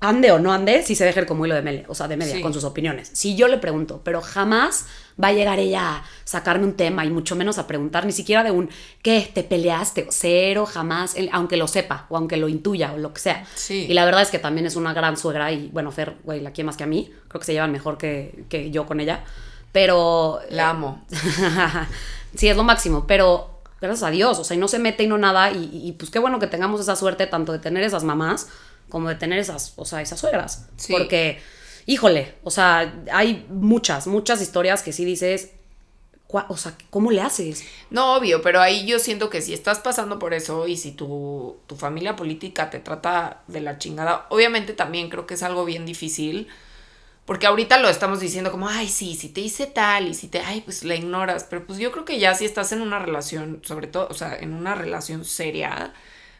ande o no ande, si se deja el como hilo de media, o sea, de media, Sí. con sus opiniones. Si yo le pregunto, pero jamás va a llegar ella a sacarme un tema y mucho menos a preguntar, ni siquiera de un, ¿qué? ¿Te peleaste? Cero, jamás, aunque lo sepa o aunque lo intuya o lo que sea. Sí. Y la verdad es que también es una gran suegra y, bueno, Fer, güey, la quiere más que a mí. Creo que se llevan mejor que, que yo con ella. Pero... La amo. sí, es lo máximo, pero gracias a Dios, o sea, y no se mete y no nada, y, y, pues qué bueno que tengamos esa suerte tanto de tener esas mamás como de tener esas, o sea, esas suegras. Sí. Porque, híjole, o sea, hay muchas, muchas historias que sí dices, o sea, ¿cómo le haces? No, obvio, pero ahí yo siento que si estás pasando por eso y si tu, tu familia política te trata de la chingada, obviamente también creo que es algo bien difícil. Porque ahorita lo estamos diciendo como, ay, sí, si te hice tal y si te, ay, pues la ignoras. Pero pues yo creo que ya si estás en una relación, sobre todo, o sea, en una relación seria,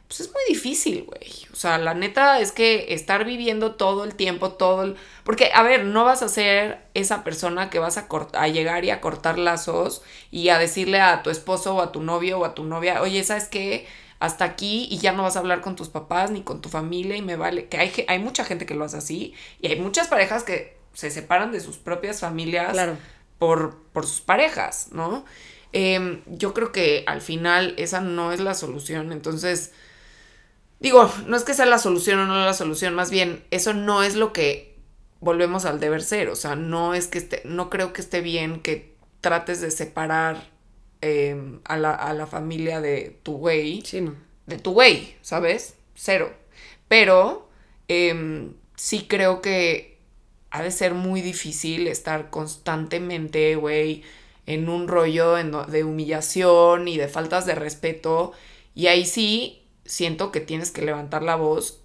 pues es muy difícil, güey. O sea, la neta es que estar viviendo todo el tiempo, todo el... Porque, a ver, no vas a ser esa persona que vas a, cort- a llegar y a cortar lazos y a decirle a tu esposo o a tu novio o a tu novia, oye, ¿sabes qué? Hasta aquí y ya no vas a hablar con tus papás ni con tu familia y me vale. Que hay, hay mucha gente que lo hace así y hay muchas parejas que se separan de sus propias familias Claro. por, por sus parejas, ¿no? Em, yo creo que al final esa no es la solución, entonces, digo, no es que sea la solución o no la solución, más bien, eso no es lo que volvemos al deber ser, o sea, no es que esté, no creo que esté bien que trates de separar em, a, la, a la familia de tu güey Sí, no. de tu güey, ¿sabes? Cero. Pero em, sí creo que ha de ser muy difícil estar constantemente, güey, en un rollo en de humillación y de faltas de respeto. Y ahí sí siento que tienes que levantar la voz.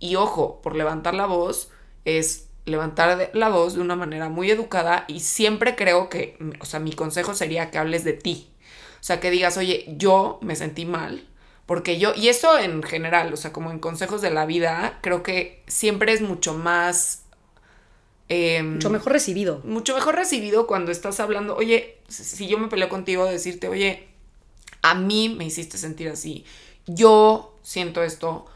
Y ojo, por levantar la voz es levantar la voz de una manera muy educada y siempre creo que, o sea, mi consejo sería que hables de ti. O sea, que digas, oye, yo me sentí mal, porque yo, y eso en general, o sea, como en consejos de la vida, creo que siempre es mucho más... em, Mucho mejor recibido. mucho mejor recibido cuando estás hablando, oye, si si yo me peleo contigo, decirte, oye, a mí me hiciste sentir así, yo siento esto,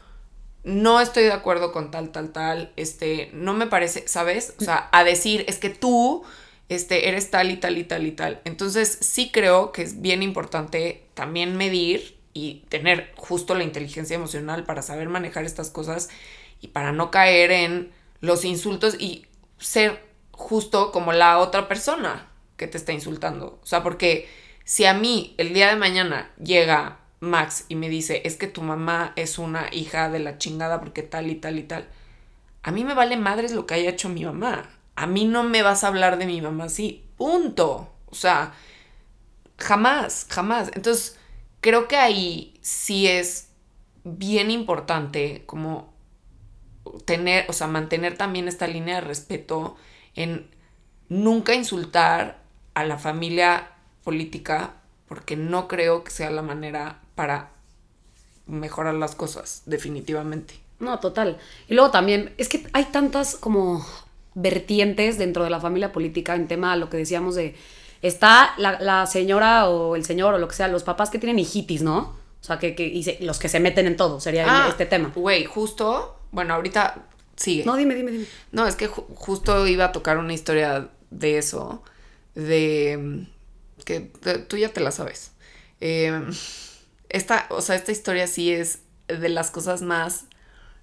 no estoy de acuerdo con tal, tal, tal, este, no me parece, ¿sabes? O sea, a decir, es que tú, este, eres tal y tal y tal y tal. Entonces, sí creo que es bien importante también medir y tener justo la inteligencia emocional para saber manejar estas cosas y para no caer en los insultos y ser justo como la otra persona que te está insultando. O sea, porque si a mí el día de mañana llega Max y me dice, es que tu mamá es una hija de la chingada porque tal y tal y tal, a mí me vale madres lo que haya hecho mi mamá. A mí no me vas a hablar de mi mamá así. Punto. O sea, jamás, jamás. Entonces, creo que ahí sí es bien importante como tener, o sea, mantener también esta línea de respeto en nunca insultar a la familia política porque no creo que sea la manera para mejorar las cosas, definitivamente. No, total. Y luego también, es que hay tantas como vertientes dentro de la familia política en tema a lo que decíamos de, está la, la señora o el señor o lo que sea, los papás que tienen hijitis, ¿no? O sea, que, que y se- los que se meten en todo, sería Ah, este tema. Güey, justo, bueno, ahorita sigue. No, dime, dime, dime. No, es que ju- justo iba a tocar una historia de eso, de que tú ya te la sabes. Eh, esta, o sea, esta historia sí es de las cosas más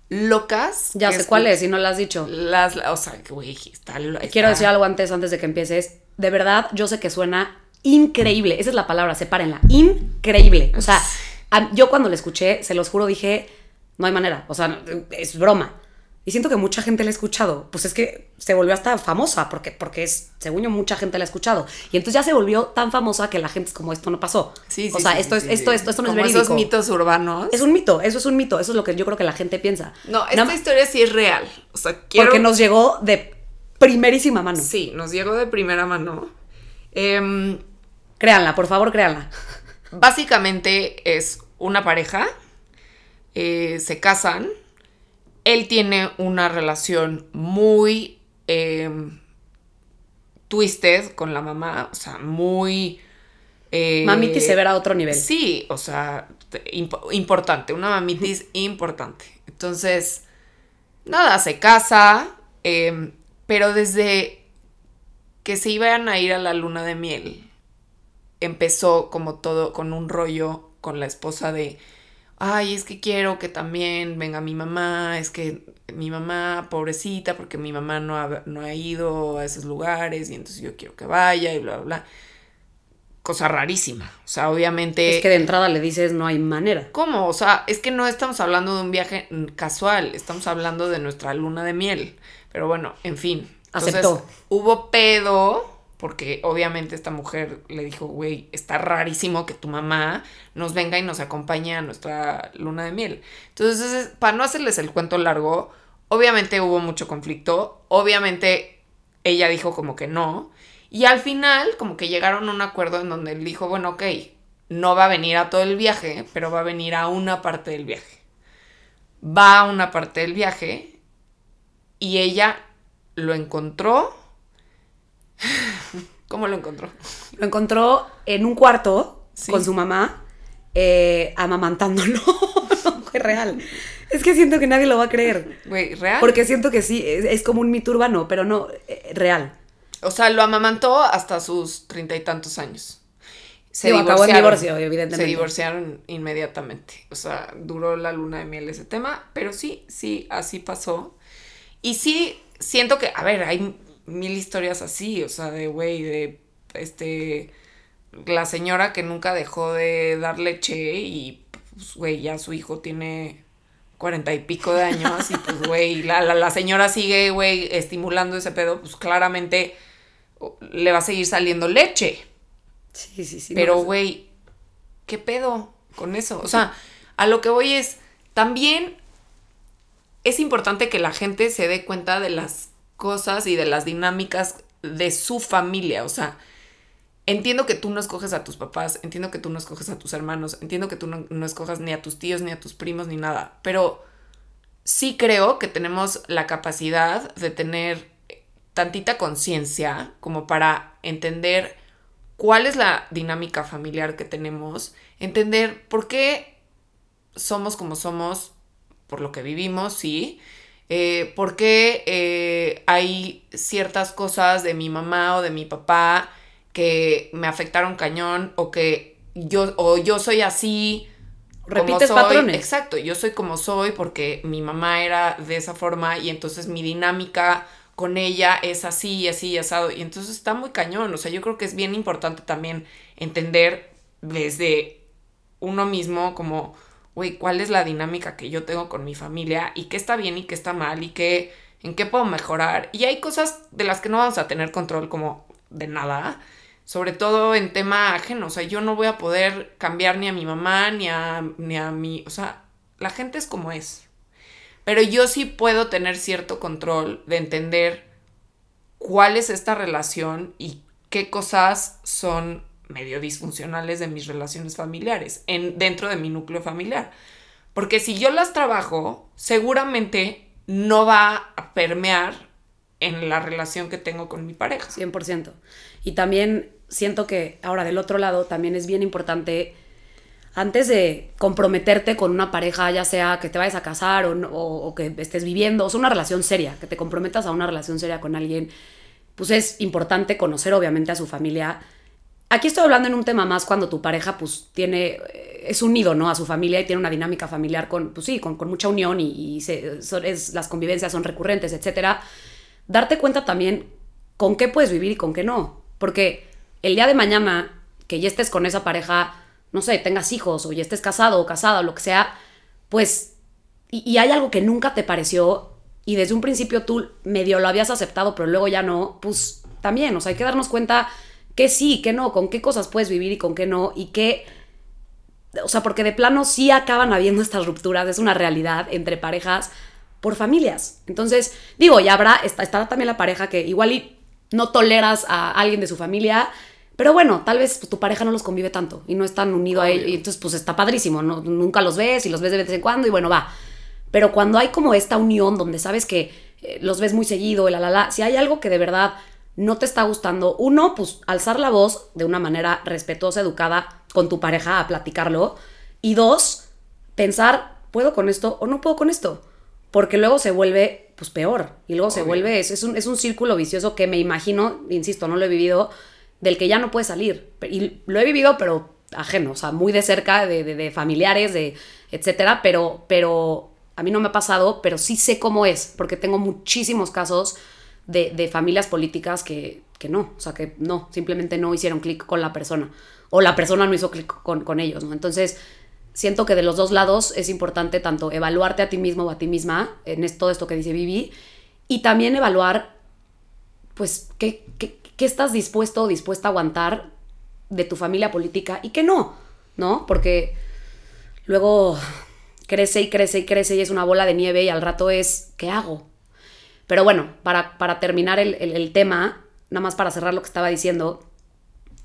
locas. Ya sé cuál es, si no la has dicho. Las, o sea, güey, está, está- Quiero decir algo antes, antes de que empieces. De verdad, yo sé que suena increíble. Esa es la palabra, sepárenla. Increíble. O sea, a- yo cuando la escuché, se los juro, dije, no hay manera. O sea, es broma. Y siento que mucha gente la ha escuchado. Pues es que se volvió hasta famosa, porque, porque es, según yo, mucha gente la ha escuchado. Y entonces ya se volvió tan famosa que la gente es como, esto no pasó. Sí, sí, o sea, sí, esto, sí, es, esto, esto, esto no es verídico. esos mitos urbanos. Es un mito, eso es un mito. Eso es lo que yo creo que la gente piensa. No, Nada- esta historia sí es real. O sea, quiero... Porque nos llegó de primerísima mano. Sí, nos llegó de primera mano. Em, Créanla, por favor, créanla. básicamente es una pareja, eh, se casan, él tiene una relación muy em, twisted con la mamá, o sea, muy... eh, Mamitis se verá a otro nivel. Sí, o sea, te- impo- importante, una mamitis importante. Entonces, nada, se casa, em, pero desde que se iban a ir a la luna de miel, empezó como todo con un rollo con la esposa de, ay, es que quiero que también venga mi mamá, es que mi mamá, pobrecita, porque mi mamá no ha, no ha ido a esos lugares y entonces yo quiero que vaya y bla, bla, bla. Cosa rarísima. O sea, obviamente... Es que de entrada le dices no hay manera. ¿Cómo? O sea, es que no estamos hablando de un viaje casual, estamos hablando de nuestra luna de miel. Pero bueno, en fin. Entonces, Aceptó. hubo pedo, porque obviamente esta mujer le dijo, güey, está rarísimo que tu mamá nos venga y nos acompañe a nuestra luna de miel. Entonces, es- para no hacerles el cuento largo, obviamente hubo mucho conflicto, obviamente ella dijo como que no, y al final como que llegaron a un acuerdo en donde él dijo, bueno, ok, no va a venir a todo el viaje, pero va a venir a una parte del viaje. Va a una parte del viaje y ella lo encontró. ¿Cómo lo encontró? Lo encontró en un cuarto Sí. con su mamá, eh, amamantándolo. no, fue real. Es que siento que nadie lo va a creer. Güey, real. Porque siento que sí, es, es como un mito urbano, pero no, eh, real. O sea, lo amamantó hasta sus treinta y tantos años. Se Digo, acabó en divorciaron. divorcio, evidentemente. Se divorciaron inmediatamente. O sea, duró la luna de miel ese tema, pero sí, sí, así pasó. Y sí, siento que, a ver, hay mil historias así, o sea, de güey, de este, la señora que nunca dejó de dar leche y, pues, güey, ya su hijo tiene cuarenta y pico de años y pues, güey, la, la, la señora sigue, güey, estimulando ese pedo, pues claramente le va a seguir saliendo leche. Sí, sí, sí. Pero, güey, ¿qué pedo con eso? O sea, a lo que voy es, también es importante que la gente se dé cuenta de las cosas y de las dinámicas de su familia. O sea, entiendo que tú no escoges a tus papás, entiendo que tú no escoges a tus hermanos, entiendo que tú no, no escojas ni a tus tíos, ni a tus primos, ni nada. Pero sí creo que tenemos la capacidad de tener tantita conciencia como para entender cuál es la dinámica familiar que tenemos, entender por qué somos como somos, por lo que vivimos, sí, eh, por qué eh, hay ciertas cosas de mi mamá o de mi papá que me afectaron cañón o que yo, o yo soy así. como Repites soy. patrones. Exacto, yo soy como soy porque mi mamá era de esa forma y entonces mi dinámica con ella es así y así y asado. Y entonces está muy cañón. O sea, yo creo que es bien importante también entender desde uno mismo como, güey, cuál es la dinámica que yo tengo con mi familia y qué está bien y qué está mal y qué, en qué puedo mejorar. Y hay cosas de las que no vamos a tener control como de nada. Sobre todo en tema ajeno. O sea, yo no voy a poder cambiar ni a mi mamá ni a, ni a mi... O sea, la gente es como es. Pero yo sí puedo tener cierto control de entender cuál es esta relación y qué cosas son medio disfuncionales de mis relaciones familiares, en, dentro de mi núcleo familiar. Porque si yo las trabajo, seguramente no va a permear en la relación que tengo con mi pareja. 100%. Y también siento que ahora del otro lado también es bien importante, antes de comprometerte con una pareja, ya sea que te vayas a casar o, o- o que estés viviendo, o sea, una relación seria, que te comprometas a una relación seria con alguien, pues es importante conocer obviamente a su familia. Aquí estoy hablando en un tema más cuando tu pareja pues tiene eh, es unido, ¿no? A su familia y tiene una dinámica familiar con, pues sí, con, mucha unión y, las convivencias son recurrentes, etcétera. Darte cuenta también con qué puedes vivir y con qué no. Porque el día de mañana que ya estés con esa pareja, no sé, tengas hijos o ya estés casado o casada o lo que sea, pues, y, y hay algo que nunca te pareció y desde un principio tú medio lo habías aceptado, pero luego ya no, pues también, o sea, hay que darnos cuenta que sí, que no, con qué cosas puedes vivir y con qué no, y qué o sea, porque de plano sí acaban habiendo estas rupturas, es una realidad entre parejas por familias. Entonces, digo, ya habrá, estará también la pareja que igual y no toleras a alguien de su familia, pero bueno, tal vez tu pareja no los convive tanto y no están unido a él, y entonces pues está padrísimo, ¿no? nunca los ves y los ves de vez en cuando y bueno, va. Pero cuando hay como esta unión donde sabes que eh, los ves muy seguido, la la la, si hay algo que de verdad no te está gustando, uno, pues alzar la voz de una manera respetuosa, educada con tu pareja a platicarlo. Y dos, pensar, ¿puedo con esto o no puedo con esto? Porque luego se vuelve, pues peor. Y luego se vuelve, es, es, un, es un círculo vicioso que me imagino, insisto, no lo he vivido, del que ya no puede salir. Y lo he vivido, pero ajeno, o sea, muy de cerca, de, de, de familiares, de etcétera, pero, pero a mí no me ha pasado, pero sí sé cómo es, porque tengo muchísimos casos de, familias políticas que, no, o sea, que no, simplemente no hicieron clic con la persona o la persona no hizo clic con, ellos, ¿no? Entonces, siento que de los dos lados es importante tanto evaluarte a ti mismo o a ti misma en todo esto que dice Vivi y también evaluar, pues, qué, qué, qué estás dispuesto o dispuesta a aguantar de tu familia política y qué no, ¿no? Porque luego crece y crece y crece y es una bola de nieve y al rato es, ¿qué hago? Pero bueno, para, para terminar el, tema, nada más para cerrar lo que estaba diciendo,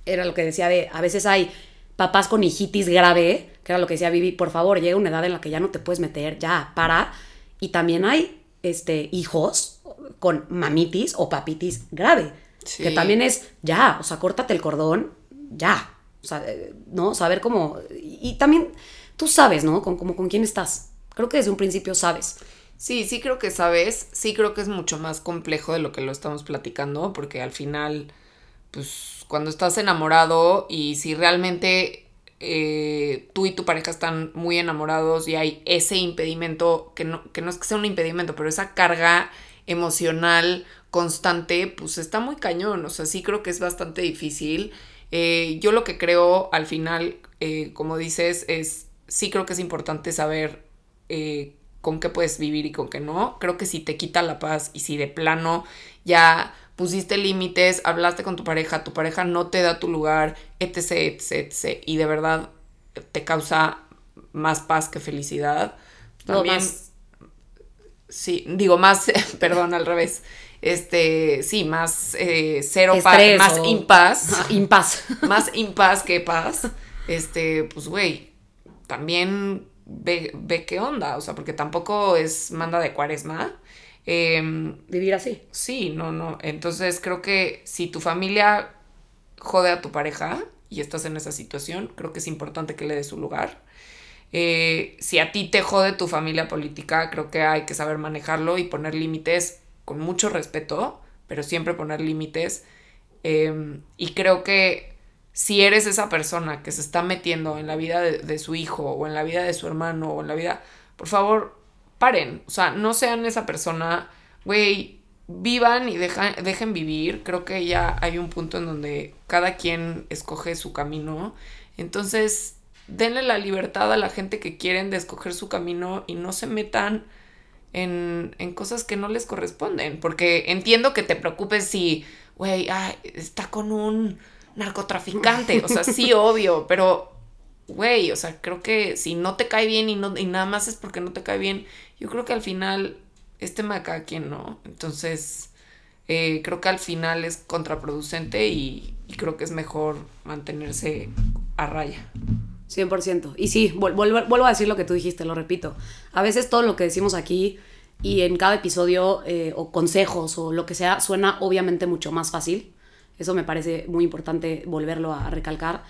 era lo que decía de, a veces hay papás con hijitis grave, que era lo que decía Vivi, por favor, llega una edad en la que ya no te puedes meter, ya, para. Y también hay este, hijos con mamitis o papitis grave, que también es, ya, o sea, córtate el cordón, ya. O sea, eh, ¿no? Saber cómo... Y, también tú sabes, ¿no? Con, como, con quién estás. Creo que desde un principio sabes. Sí, sí creo que sabes, sí creo que es mucho más complejo de lo que lo estamos platicando, porque al final, pues cuando estás enamorado y si realmente eh, tú y tu pareja están muy enamorados y hay ese impedimento, que no, que no es que sea un impedimento, pero esa carga emocional constante, pues está muy cañón, o sea, sí creo que es bastante difícil. Eh, yo lo que creo al final, eh, como dices, es, sí creo que es importante saber con qué puedes vivir y con qué no. Creo que si te quita la paz y si de plano ya pusiste límites, hablaste con tu pareja, tu pareja no te da tu lugar, etc, etc, etc, y de verdad te causa más paz que felicidad. También, sí, digo más, perdón, al revés. Este, sí, más eh, cero paz, más impaz. impaz. más impaz que paz. Este, pues, güey, también ve, qué onda, o sea, porque tampoco es manda de cuaresma. Em, Vivir así. Sí, no, no. Entonces creo que si tu familia jode a tu pareja y estás en esa situación, creo que es importante que le des su lugar. Eh, si a ti te jode tu familia política, creo que hay que saber manejarlo y poner límites con mucho respeto, pero siempre poner límites. Em, y creo que si eres esa persona que se está metiendo en la vida de, su hijo o en la vida de su hermano o en la vida, por favor, paren. O sea, no sean esa persona, güey, vivan y dejen vivir. Creo que ya hay un punto en donde cada quien escoge su camino. Entonces, denle la libertad a la gente que quieren de escoger su camino y no se metan en, en cosas que no les corresponden. Porque entiendo que te preocupes si, güey, está con un narcotraficante. O sea, sí, obvio, pero, güey, o sea, creo que si no te cae bien y, no, y nada más es porque no te cae bien, yo creo que al final es tema de cada quien, ¿no? Entonces, eh, creo que al final es contraproducente y, creo que es mejor mantenerse a raya. 100%. Y sí, vuelvo, a decir lo que tú dijiste, lo repito. A veces todo lo que decimos aquí y en cada episodio eh, o consejos o lo que sea suena obviamente mucho más fácil eso me parece muy importante volverlo a recalcar.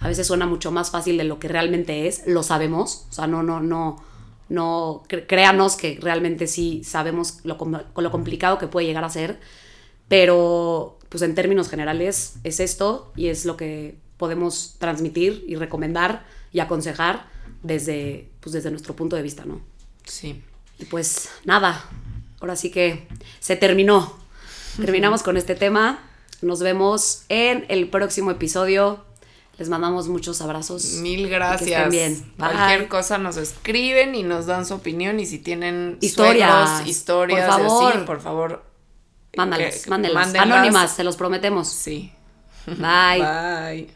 A veces suena mucho más fácil de lo que realmente es, lo sabemos, o sea, no, no, no, no, créanos que realmente sí sabemos lo, lo complicado que puede llegar a ser, pero pues en términos generales es esto y es lo que podemos transmitir y recomendar y aconsejar desde, pues desde nuestro punto de vista, ¿no? Sí. Y pues nada, ahora sí que se terminó. Terminamos con este tema. Nos vemos en el próximo episodio. Les mandamos muchos abrazos. Mil que gracias. estén bien. Bye. Cualquier cosa nos escriben y nos dan su opinión. Y si tienen Historias, suegros, historias, por y así, favor. por favor. Que- mándelas. mándenlas. Anónimas, se los prometemos. Sí. Bye. Bye.